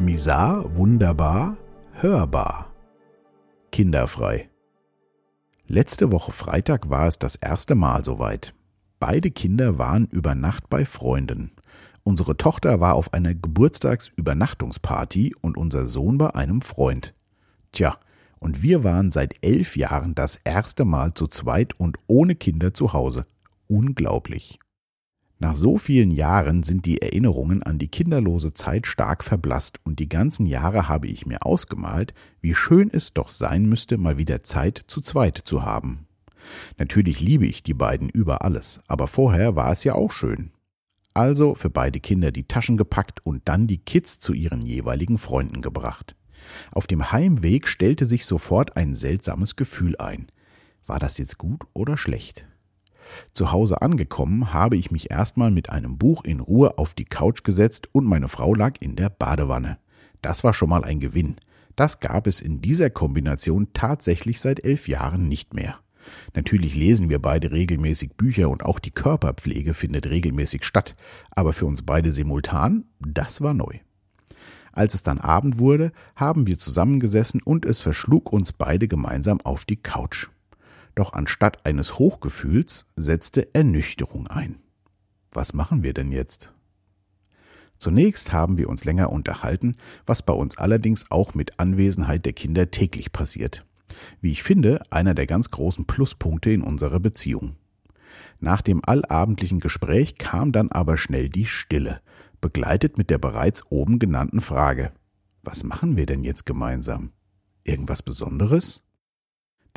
Misar, wunderbar, hörbar. Kinderfrei. Letzte Woche Freitag war es das erste Mal soweit. Beide Kinder waren über Nacht bei Freunden. Unsere Tochter war auf einer Geburtstagsübernachtungsparty und unser Sohn bei einem Freund. Tja, und wir waren seit elf Jahren das erste Mal zu zweit und ohne Kinder zu Hause. Unglaublich. Nach so vielen Jahren sind die Erinnerungen an die kinderlose Zeit stark verblasst und die ganzen Jahre habe ich mir ausgemalt, wie schön es doch sein müsste, mal wieder Zeit zu zweit zu haben. Natürlich liebe ich die beiden über alles, aber vorher war es ja auch schön. Also für beide Kinder die Taschen gepackt und dann die Kids zu ihren jeweiligen Freunden gebracht. Auf dem Heimweg stellte sich sofort ein seltsames Gefühl ein. War das jetzt gut oder schlecht? Zu Hause angekommen, habe ich mich erstmal mit einem Buch in Ruhe auf die Couch gesetzt und meine Frau lag in der Badewanne. Das war schon mal ein Gewinn. Das gab es in dieser Kombination tatsächlich seit elf Jahren nicht mehr. Natürlich lesen wir beide regelmäßig Bücher und auch die Körperpflege findet regelmäßig statt, aber für uns beide simultan, das war neu. Als es dann Abend wurde, haben wir zusammengesessen und es verschlug uns beide gemeinsam auf die Couch. Doch anstatt eines Hochgefühls setzte Ernüchterung ein. Was machen wir denn jetzt? Zunächst haben wir uns länger unterhalten, was bei uns allerdings auch mit Anwesenheit der Kinder täglich passiert. Wie ich finde, einer der ganz großen Pluspunkte in unserer Beziehung. Nach dem allabendlichen Gespräch kam dann aber schnell die Stille, begleitet mit der bereits oben genannten Frage. Was machen wir denn jetzt gemeinsam? Irgendwas Besonderes?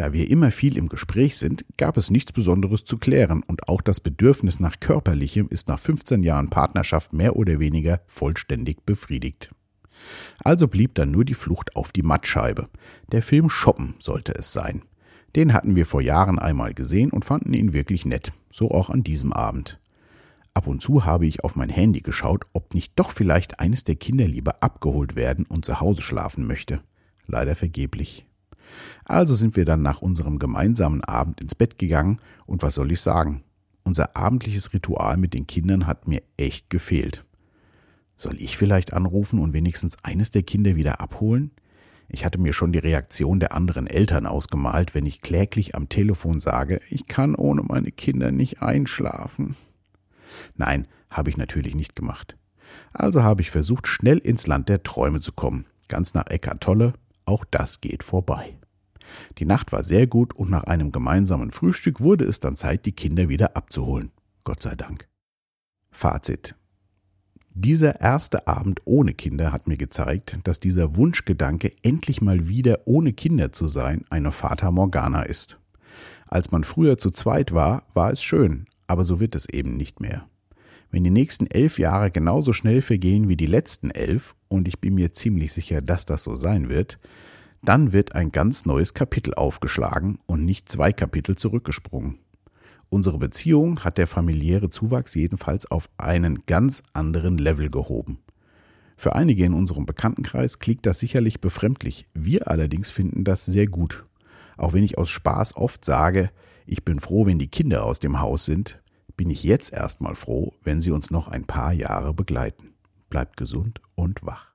Da wir immer viel im Gespräch sind, gab es nichts Besonderes zu klären und auch das Bedürfnis nach körperlichem ist nach 15 Jahren Partnerschaft mehr oder weniger vollständig befriedigt. Also blieb dann nur die Flucht auf die Mattscheibe. Der Film Shoppen sollte es sein. Den hatten wir vor Jahren einmal gesehen und fanden ihn wirklich nett, so auch an diesem Abend. Ab und zu habe ich auf mein Handy geschaut, ob nicht doch vielleicht eines der Kinder lieber abgeholt werden und zu Hause schlafen möchte. Leider vergeblich. Also sind wir dann nach unserem gemeinsamen Abend ins Bett gegangen und was soll ich sagen? Unser abendliches Ritual mit den Kindern hat mir echt gefehlt. Soll ich vielleicht anrufen und wenigstens eines der Kinder wieder abholen? Ich hatte mir schon die Reaktion der anderen Eltern ausgemalt, wenn ich kläglich am Telefon sage, ich kann ohne meine Kinder nicht einschlafen. Nein, habe ich natürlich nicht gemacht. Also habe ich versucht, schnell ins Land der Träume zu kommen, ganz nach Eckart Tolle, auch das geht vorbei. Die Nacht war sehr gut und nach einem gemeinsamen Frühstück wurde es dann Zeit, die Kinder wieder abzuholen. Gott sei Dank. Fazit. Dieser erste Abend ohne Kinder hat mir gezeigt, dass dieser Wunschgedanke, endlich mal wieder ohne Kinder zu sein, eine Fata Morgana ist. Als man früher zu zweit war, war es schön, aber so wird es eben nicht mehr. Wenn die nächsten elf Jahre genauso schnell vergehen wie die letzten elf, und ich bin mir ziemlich sicher, dass das so sein wird, dann wird ein ganz neues Kapitel aufgeschlagen und nicht zwei Kapitel zurückgesprungen. Unsere Beziehung hat der familiäre Zuwachs jedenfalls auf einen ganz anderen Level gehoben. Für einige in unserem Bekanntenkreis klingt das sicherlich befremdlich, wir allerdings finden das sehr gut. Auch wenn ich aus Spaß oft sage, ich bin froh, wenn die Kinder aus dem Haus sind, bin ich jetzt erstmal froh, wenn sie uns noch ein paar Jahre begleiten. Bleibt gesund und wach.